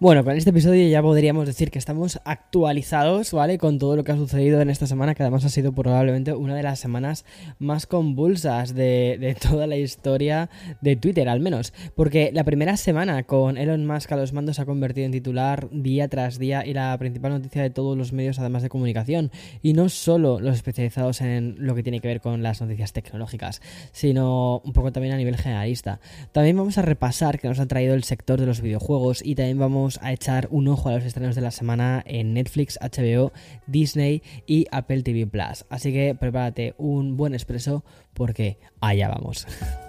Bueno, con este episodio ya podríamos decir que estamos actualizados, ¿vale? Con todo lo que ha sucedido en esta semana, que además ha sido probablemente una de las semanas más convulsas de, toda la historia de Twitter, al menos. Porque la primera semana con Elon Musk a los mandos se ha convertido en titular día tras día y la principal noticia de todos los medios, además de comunicación. Y no solo los especializados en lo que tiene que ver con las noticias tecnológicas, sino un poco también a nivel generalista. También vamos a repasar que nos ha traído el sector de los videojuegos y también vamos a echar un ojo a los estrenos de la semana en Netflix, HBO, Disney y Apple TV Plus. Así que prepárate un buen expreso porque allá vamos.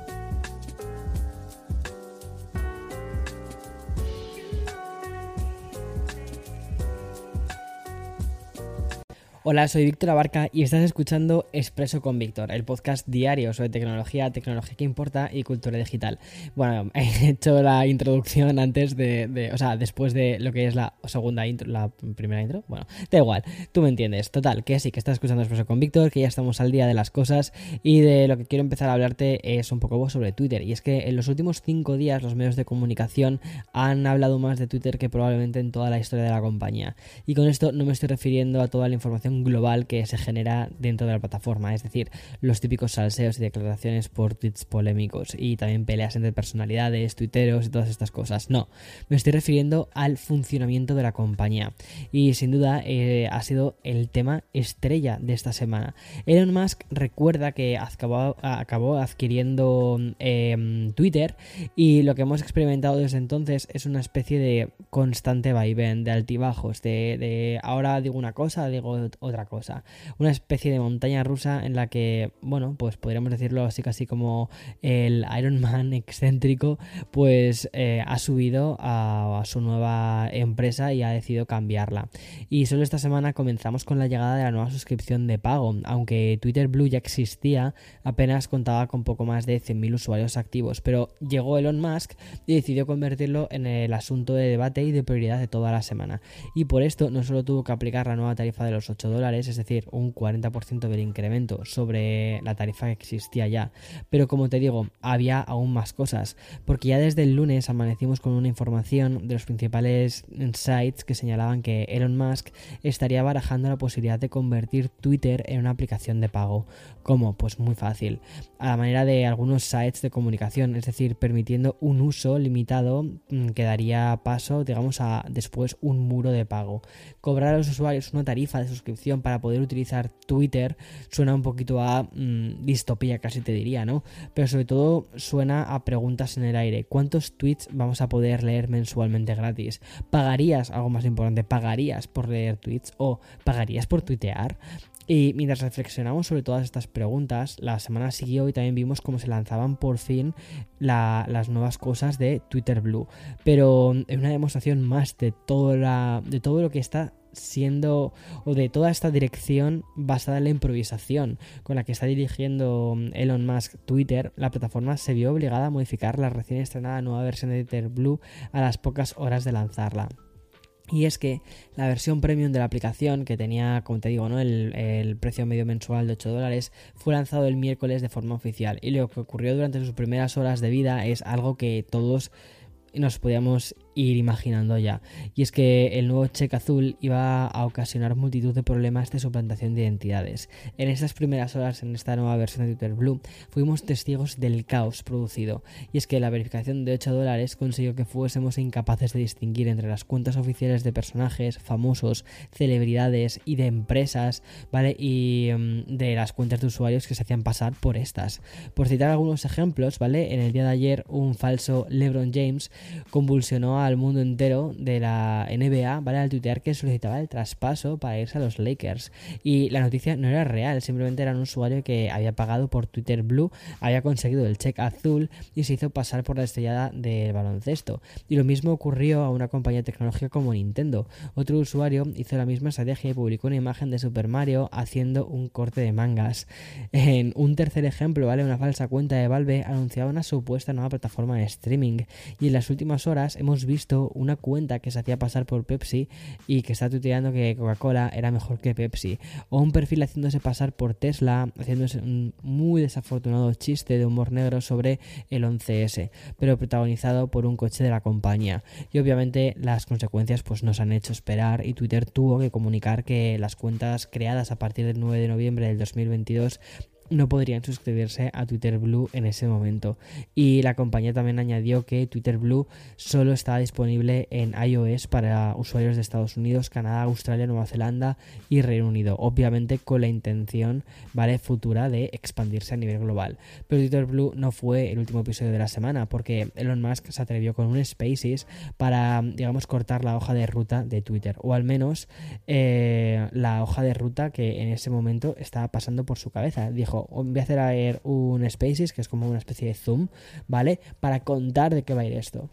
Hola, soy Víctor Abarca y estás escuchando Expreso con Víctor, el podcast diario sobre tecnología, tecnología que importa y cultura digital. Bueno, he hecho la introducción antes de, o sea, después de lo que es la segunda intro, la primera intro. Bueno, da igual, tú me entiendes. Total, que sí, que estás escuchando Expreso con Víctor, que ya estamos al día de las cosas y de lo que quiero empezar a hablarte es un poco sobre Twitter. Y es que en los últimos cinco días los medios de comunicación han hablado más de Twitter que probablemente en toda la historia de la compañía. Y con esto no me estoy refiriendo a toda la información global que se genera dentro de la plataforma, es decir, los típicos salseos y declaraciones por tweets polémicos y también peleas entre personalidades, tuiteros y todas estas cosas. No, me estoy refiriendo al funcionamiento de la compañía y sin duda eh, ha sido el tema estrella de esta semana. Elon Musk recuerda que acabó, acabó adquiriendo em, Twitter y lo que hemos experimentado desde entonces es una especie de constante vaivén, de altibajos, de, de ahora digo una cosa, digo otra cosa. Una especie de montaña rusa en la que, bueno, pues podríamos decirlo así casi como el Iron Man excéntrico, pues eh, ha subido a, su nueva empresa y ha decidido cambiarla. Y solo esta semana comenzamos con la llegada de la nueva suscripción de pago, aunque Twitter Blue ya existía, apenas contaba con poco más de 100.000 usuarios activos, pero llegó Elon Musk y decidió convertirlo en el asunto de debate y de prioridad de toda la semana. Y por esto no solo tuvo que aplicar la nueva tarifa de los 8 dólares, es decir, un 40% del incremento sobre la tarifa que existía ya. Pero como te digo, había aún más cosas, porque ya desde el lunes amanecimos con una información de los principales sites que señalaban que Elon Musk estaría barajando la posibilidad de convertir Twitter en una aplicación de pago. ¿Cómo? Pues muy fácil, a la manera de algunos sites de comunicación, es decir, permitiendo un uso limitado mm, que daría paso, digamos, a después un muro de pago. Cobrar a los usuarios una tarifa de suscripción para poder utilizar Twitter suena un poquito a mm, distopía, casi te diría, ¿no? Pero sobre todo suena a preguntas en el aire. ¿Cuántos tweets vamos a poder leer mensualmente gratis? ¿Pagarías, algo más importante, pagarías por leer tweets o pagarías por tuitear? Y mientras reflexionamos sobre todas estas preguntas, la semana siguió y también vimos cómo se lanzaban por fin las nuevas cosas de Twitter Blue. Pero en una demostración más de todo, la, de todo lo que está siendo o de toda esta dirección basada en la improvisación con la que está dirigiendo mm, Elon Musk Twitter, la plataforma se vio obligada a modificar la recién estrenada nueva versión de Twitter Blue a las pocas horas de lanzarla. Y es que la versión premium de la aplicación, que tenía, como te digo, ¿no? el, el, precio medio mensual de 8 dólares, fue lanzado el miércoles de forma oficial. Y lo que ocurrió durante sus primeras horas de vida es algo que todos nos podíamos ir imaginando ya. Y es que el nuevo cheque azul iba a ocasionar multitud de problemas de suplantación de identidades. En estas primeras horas, en esta nueva versión de Twitter Blue, fuimos testigos del caos producido. Y es que la verificación de 8 dólares consiguió que fuésemos incapaces de distinguir entre las cuentas oficiales de personajes, famosos, celebridades y de empresas, ¿vale? Y mm, de las cuentas de usuarios que se hacían pasar por estas. Por citar algunos ejemplos, ¿vale? En el día de ayer, un falso LeBron James convulsionó al mundo entero de la NBA, ¿vale? Al tuitear que solicitaba el traspaso para irse a los Lakers. Y la noticia no era real, simplemente era un usuario que había pagado por Twitter Blue, había conseguido el check azul y se hizo pasar por la estrellada del baloncesto. Y lo mismo ocurrió a una compañía tecnológica como Nintendo. Otro usuario hizo la misma estrategia y publicó una imagen de Super Mario haciendo un corte de mangas. En un tercer ejemplo, ¿vale? Una falsa cuenta de Valve anunciaba una supuesta nueva plataforma de streaming y en las últimas horas hemos una cuenta que se hacía pasar por Pepsi y que está tuiteando que Coca-Cola era mejor que Pepsi. O un perfil haciéndose pasar por Tesla haciéndose un muy desafortunado chiste de humor negro sobre el 11S pero protagonizado por un coche de la compañía. Y obviamente las consecuencias pues nos han hecho esperar y Twitter tuvo que comunicar que las cuentas creadas a partir del 9 de noviembre del 2022 no podrían suscribirse a Twitter Blue en ese momento. Y la compañía también añadió que Twitter Blue solo estaba disponible en iOS para usuarios de Estados Unidos, Canadá, Australia, Nueva Zelanda y Reino Unido, obviamente con la intención ¿vale? futura de expandirse a nivel global. Pero Twitter Blue no fue el último episodio de la semana, porque Elon Musk se atrevió con un Spaces para, digamos, cortar la hoja de ruta de Twitter, o al menos eh, la hoja de ruta que en ese momento estaba pasando por su cabeza. Dijo, voy a hacer un Spaces, que es como una especie de zoom, ¿vale? Para contar de qué va a ir esto.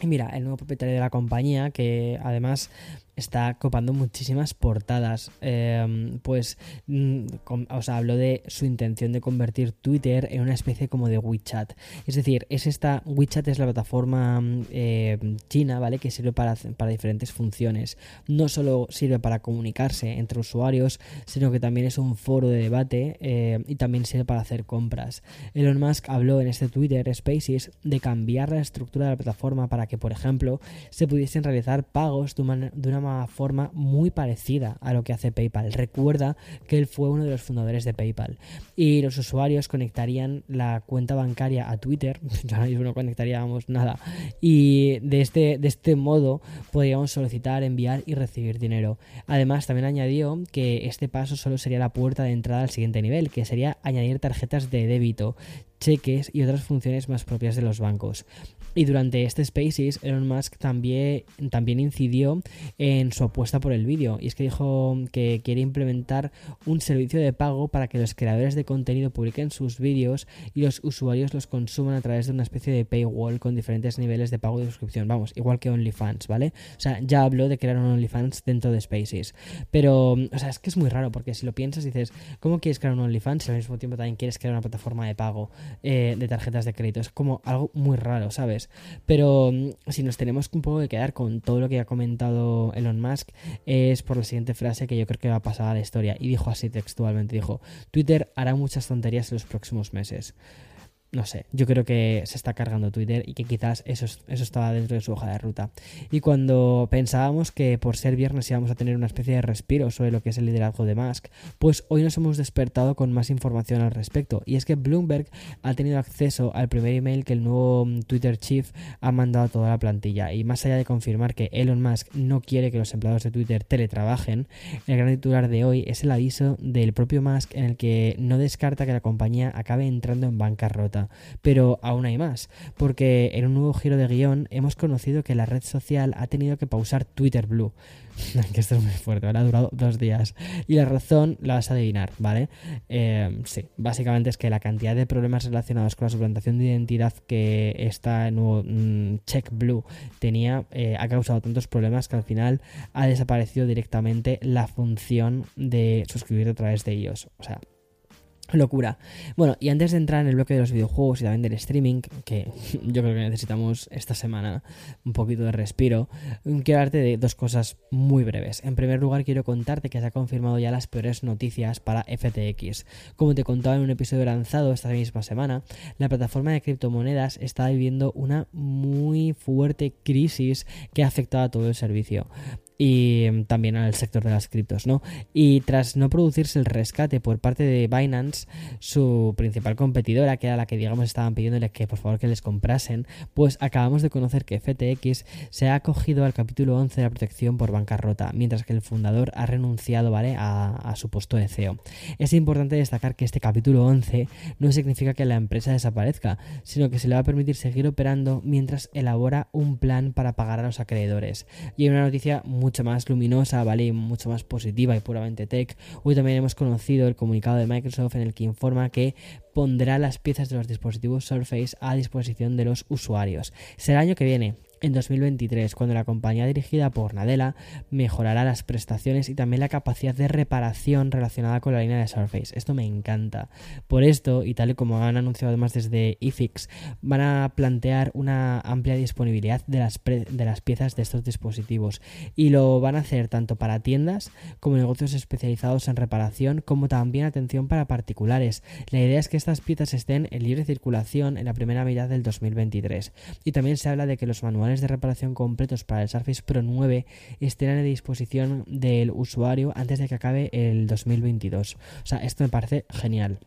Y mira, el nuevo propietario de la compañía, que además está copando muchísimas portadas. Em, pues mm, os hablo de su intención de convertir Twitter en una especie como de WeChat. Es decir, es esta WeChat es la plataforma mm, em, china, ¿vale? Que sirve para, para diferentes funciones. No solo sirve para comunicarse entre usuarios, sino que también es un foro de debate em, y también sirve para hacer compras. Elon Musk habló en este Twitter Spaces de cambiar la estructura de la plataforma para que, por ejemplo, se pudiesen realizar pagos de una, de una forma muy parecida a lo que hace PayPal. Recuerda que él fue uno de los fundadores de PayPal y los usuarios conectarían la cuenta bancaria a Twitter, yo ahora mismo no conectaríamos nada, y de este, de este modo podríamos solicitar, enviar y recibir dinero. Además, también añadió que este paso solo sería la puerta de entrada al siguiente nivel, que sería añadir tarjetas de débito cheques y otras funciones más propias de los bancos. Y durante este Spaces, Elon Musk también, también incidió en su apuesta por el vídeo. Y es que dijo que quiere implementar un servicio de pago para que los creadores de contenido publiquen sus vídeos y los usuarios los consuman a través de una especie de paywall con diferentes niveles de pago y suscripción. Vamos, igual que OnlyFans, ¿vale? O sea, ya habló de crear un OnlyFans dentro de Spaces. Pero, o sea, es que es muy raro porque si lo piensas dices, ¿cómo quieres crear un OnlyFans si al mismo tiempo también quieres crear una plataforma de pago eh, de tarjetas de crédito? Es como algo muy raro, ¿sabes? Pero mm, si nos tenemos un poco que quedar con todo lo que ha comentado Elon Musk, es por la siguiente frase que yo creo que va a pasar a la historia. Y dijo así textualmente, dijo, Twitter hará muchas tonterías en los próximos meses no sé, yo creo que se está cargando Twitter y que quizás eso, eso estaba dentro de su hoja de ruta. Y cuando pensábamos que por ser viernes íbamos a tener una especie de respiro sobre lo que es el liderazgo de Musk, pues hoy nos hemos despertado con más información al respecto. Y es que Bloomberg ha tenido acceso al primer email que el nuevo mm, Twitter Chief ha mandado a toda la plantilla. Y más allá de confirmar que Elon Musk no quiere que los empleados de Twitter teletrabajen, el gran titular de hoy es el aviso del propio Musk en el que no descarta que la compañía acabe entrando en bancarrota pero aún hay más, porque en un nuevo giro de guion hemos conocido que la red social ha tenido que pausar Twitter Blue. que esto es muy fuerte, Ha durado dos días. Y la razón la vas a adivinar, ¿vale? Eh, sí, básicamente es que la cantidad de problemas relacionados con la suplantación de identidad que esta nuevo mm, Check Blue tenía eh, ha causado tantos problemas que al final ha desaparecido directamente la función de suscribir a través de ellos. O sea, Locura. Bueno, y antes de entrar en el bloque de los videojuegos y también del streaming, que yo creo que necesitamos esta semana un poquito de respiro, quiero hablarte de dos cosas muy breves. En primer lugar, quiero contarte que se ha confirmado ya las peores noticias para FTX. Como te contaba en un episodio lanzado esta misma semana, la plataforma de criptomonedas está viviendo una muy fuerte crisis que ha afectado a todo el servicio. Y mm, también al sector de las criptos, ¿no? Y tras no producirse el rescate por parte de Binance, su principal competidora, que era la que digamos estaban pidiéndole que por favor que les comprasen, pues acabamos de conocer que FTX se ha acogido al capítulo 11 de la protección por bancarrota, mientras que el fundador ha renunciado, ¿vale? A, a su puesto de CEO. Es importante destacar que este capítulo 11 no significa que la empresa desaparezca, sino que se le va a permitir seguir operando mientras elabora un plan para pagar a los acreedores. Y hay una noticia mucho más luminosa, ¿vale? mucho más positiva y puramente tech. Hoy también hemos conocido el comunicado de Microsoft en el que informa que pondrá las piezas de los dispositivos Surface a disposición de los usuarios. Será el año que viene, en 2023, cuando la compañía dirigida por Nadella mejorará las prestaciones y también la capacidad de reparación relacionada con la línea de Surface. Esto me encanta. Por esto, y tal y como han anunciado además desde iFix, van a plantear una amplia disponibilidad de las, de las piezas de estos dispositivos y lo van a hacer tanto para tiendas como negocios especializados en reparación, como también atención para particulares. La idea es que estas piezas estén en libre circulación en la primera mitad del 2023. Y también se habla de que los manuales de reparación completos para el Surface Pro 9 estén a disposición del usuario antes de que acabe el 2022. O sea, esto me parece genial.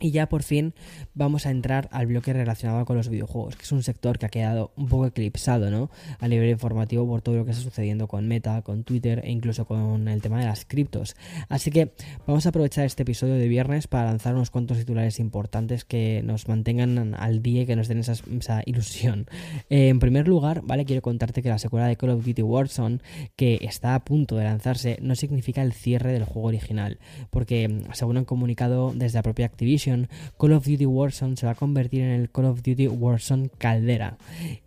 Y ya por fin vamos a entrar al bloque relacionado con los videojuegos, que es un sector que ha quedado un poco eclipsado, ¿no? A nivel informativo por todo lo que está sucediendo con Meta, con Twitter e incluso con el tema de las criptos. Así que vamos a aprovechar este episodio de viernes para lanzar unos cuantos titulares importantes que nos mantengan al día y que nos den esa, ilusión. en primer lugar, ¿vale? Quiero contarte que la secuela de Call of Duty Warzone, que está a punto de lanzarse, no significa el cierre del juego original, porque según han comunicado desde la propia Activision, Call of Duty Warzone se va a convertir en el Call of Duty Warzone Caldera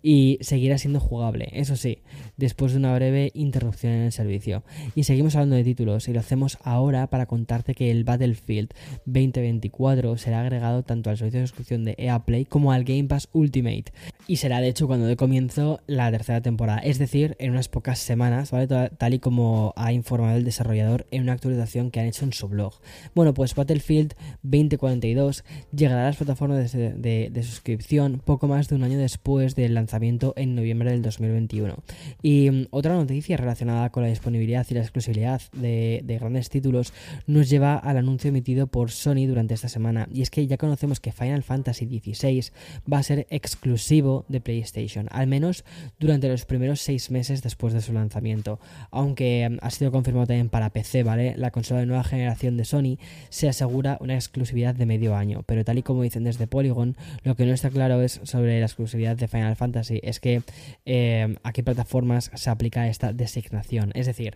y seguirá siendo jugable, eso sí, después de una breve interrupción en el servicio. Y seguimos hablando de títulos y lo hacemos ahora para contarte que el Battlefield 2024 será agregado tanto al servicio de suscripción de EA Play como al Game Pass Ultimate y será de hecho cuando dé comienzo la tercera temporada, es decir, en unas pocas semanas, ¿vale? Tal y como ha informado el desarrollador en una actualización que han hecho en su blog. Bueno, pues Battlefield 2042 llegará a las plataformas de, suscripción poco más de un año después del lanzamiento en noviembre del 2021. Y mm, otra noticia relacionada con la disponibilidad y la exclusividad de, grandes títulos nos lleva al anuncio emitido por Sony durante esta semana. Y es que ya conocemos que Final Fantasy XVI va a ser exclusivo de PlayStation, al menos durante los primeros seis meses después de su lanzamiento. Aunque mm, ha sido confirmado también para PC, ¿vale? La consola de nueva generación de Sony se asegura una exclusividad de medio año. Pero tal y como dicen desde Polygon, lo que no está claro es sobre la exclusividad de Final Fantasy, es que eh, a qué plataformas se aplica esta designación. Es decir,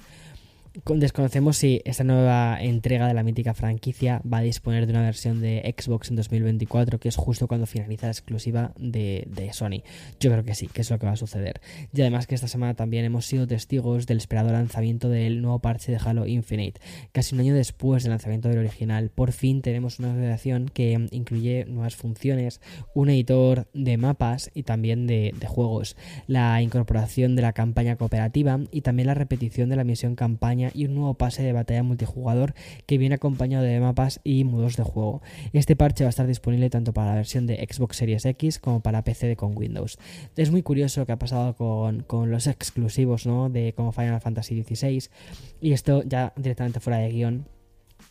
Desconocemos si esta nueva entrega de la mítica franquicia va a disponer de una versión de Xbox en 2024, que es justo cuando finaliza la exclusiva de, Sony. Yo creo que sí, que es lo que va a suceder. Y además que esta semana también hemos sido testigos del esperado lanzamiento del nuevo parche de Halo Infinite. Casi un año después del lanzamiento del original, por fin tenemos una versión que incluye nuevas funciones, un editor de mapas y también de, de juegos, la incorporación de la campaña cooperativa y también la repetición de la misión campaña y un nuevo pase de batalla multijugador que viene acompañado de mapas y modos de juego. Este parche va a estar disponible tanto para la versión de Xbox Series X como para PC con Windows. Es muy curioso lo que ha pasado con, los exclusivos ¿no? de como Final Fantasy XVI y esto ya directamente fuera de guion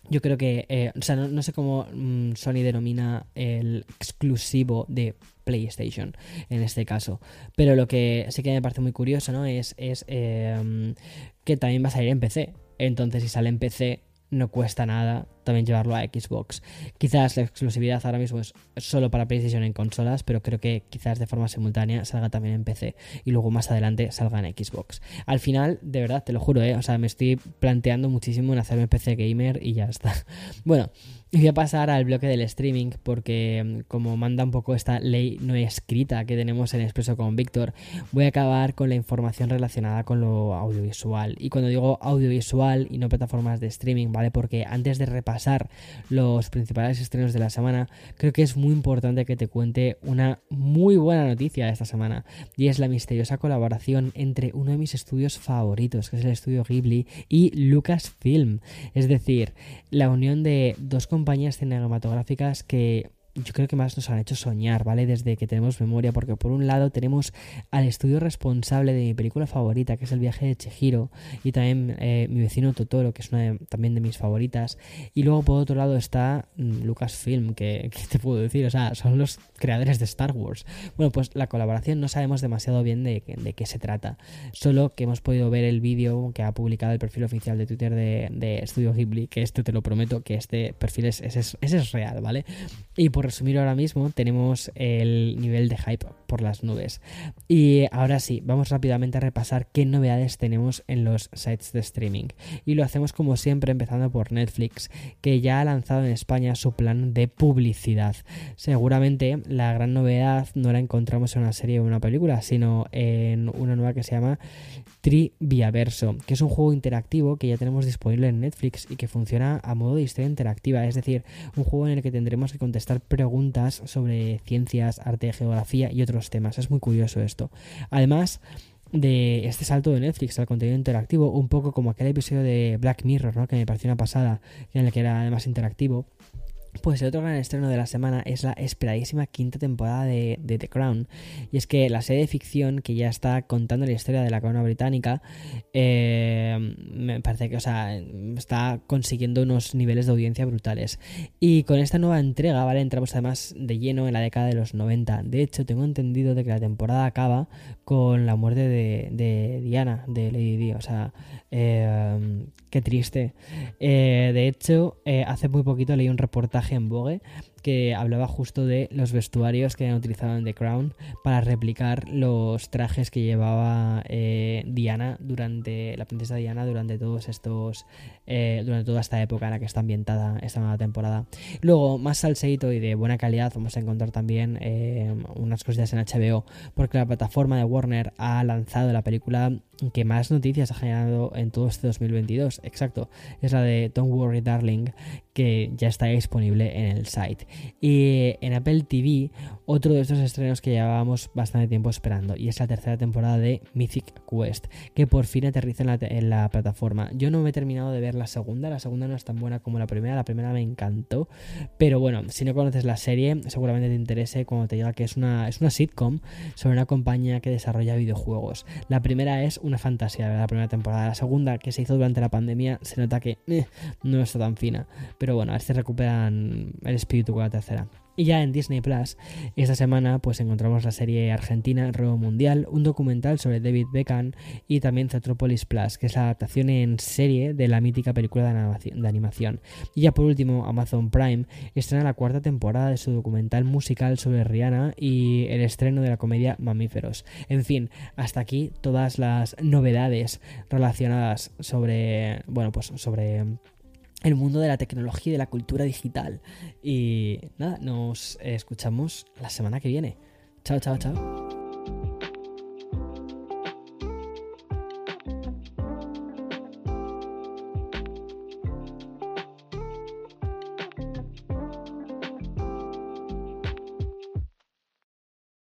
yo creo que, eh, o sea, no, sé cómo mm, Sony denomina el exclusivo de PlayStation en este caso, pero lo que sí que me parece muy curioso, ¿no? Es, em, que también va a salir en PC. Entonces, si sale en PC, no cuesta nada también llevarlo a Xbox. Quizás la exclusividad ahora mismo es solo para PlayStation en consolas, pero creo que quizás de forma simultánea salga también en PC y luego más adelante salga en Xbox. Al final, de verdad, te lo juro, ¿eh? o sea, me estoy planteando muchísimo en hacerme PC gamer y ya está. Bueno, voy a pasar al bloque del streaming porque como manda un poco esta ley no escrita que tenemos en Expreso con Víctor, voy a acabar con la información relacionada con lo audiovisual. Y cuando digo audiovisual y no plataformas de streaming, ¿vale? Porque antes de repasar los principales estrenos de la semana, creo que es muy importante que te cuente una muy buena noticia de esta semana. Y es la misteriosa colaboración entre uno de mis estudios favoritos, que es el estudio Ghibli, y Lucasfilm. Es decir, la unión de dos compañías cinematográficas que yo creo que más nos han hecho soñar, ¿vale? Desde que tenemos memoria, porque por un lado tenemos al estudio responsable de mi película favorita, que es El viaje de Chihiro, y también eh, Mi vecino Totoro, que es una también de mis favoritas, y luego por otro lado está mm, Lucasfilm, que, que te puedo decir, o sea, son los creadores de Star Wars. Bueno, pues la colaboración no sabemos demasiado bien de, de qué se trata, solo que hemos podido ver el vídeo que ha publicado el perfil oficial de Twitter de, de Studio Ghibli, que este te lo prometo, que este perfil es, es, es real, ¿vale? Y por resumir ahora mismo, tenemos el nivel de hype por las nubes. Y ahora sí, vamos rápidamente a repasar qué novedades tenemos en los sites de streaming. Y lo hacemos como siempre empezando por Netflix, que ya ha lanzado en España su plan de publicidad. Seguramente la gran novedad no la encontramos en una serie o una película, sino en una nueva que se llama Triviaverso, que es un juego interactivo que ya tenemos disponible en Netflix y que funciona a modo de historia interactiva, es decir, un juego en el que tendremos que contestar preguntas sobre ciencias, arte, geografía y otros temas. Es muy curioso esto. Además, de este salto de Netflix al contenido interactivo, un poco como aquel episodio de Black Mirror, ¿no? que me pareció una pasada, en el que era además interactivo. Pues el otro gran estreno de la semana es la esperadísima quinta temporada de, The Crown. Y es que la serie de ficción que ya está contando la historia de la corona británica, eh, me parece que, o sea, está consiguiendo unos niveles de audiencia brutales. Y con esta nueva entrega, ¿vale? Entramos además de lleno en la década de los 90. De hecho, tengo entendido de que la temporada acaba con la muerte de, Diana, de Lady Di. O sea, eh, qué triste. Eh, de hecho, hace muy poquito leí un reportaje en Vogue que hablaba justo de los vestuarios que han utilizado en The Crown para replicar los trajes que llevaba eh, Diana durante la princesa Diana durante todos estos eh, durante toda esta época en la que está ambientada esta nueva temporada. Luego más salseito y de buena calidad vamos a encontrar también eh, unas cositas en HBO porque la plataforma de Warner ha lanzado la película que más noticias ha generado en todo este 2022. Exacto, es la de Don't Worry Darling que ya está disponible en el site. Y en Apple TV, otro de estos estrenos que llevábamos bastante tiempo esperando, y es la tercera temporada de Mythic Quest, que por fin aterriza en la, plataforma. Yo no me he terminado de ver la segunda, la segunda no es tan buena como la primera, la primera me encantó, pero bueno, si no conoces la serie, seguramente te interese cuando te diga que es una, es una sitcom sobre una compañía que desarrolla videojuegos. La primera es una fantasía, la primera temporada. La segunda, que se hizo durante la pandemia, se nota que eh, no está tan fina, pero bueno, a ver si recuperan el espíritu tercera. Y ya en Disney Plus, esta semana pues encontramos la serie argentina Robo Mundial, un documental sobre David Beckham y también Zetropolis Plus, que es la adaptación en serie de la mítica película de animación. Y ya por último, Amazon Prime estrena la cuarta temporada de su documental musical sobre Rihanna y el estreno de la comedia Mamíferos. En fin, hasta aquí todas las novedades relacionadas sobre, bueno, pues sobre el mundo de la tecnología y de la cultura digital. Y nada, nos escuchamos la semana que viene. Chao, chao, chao.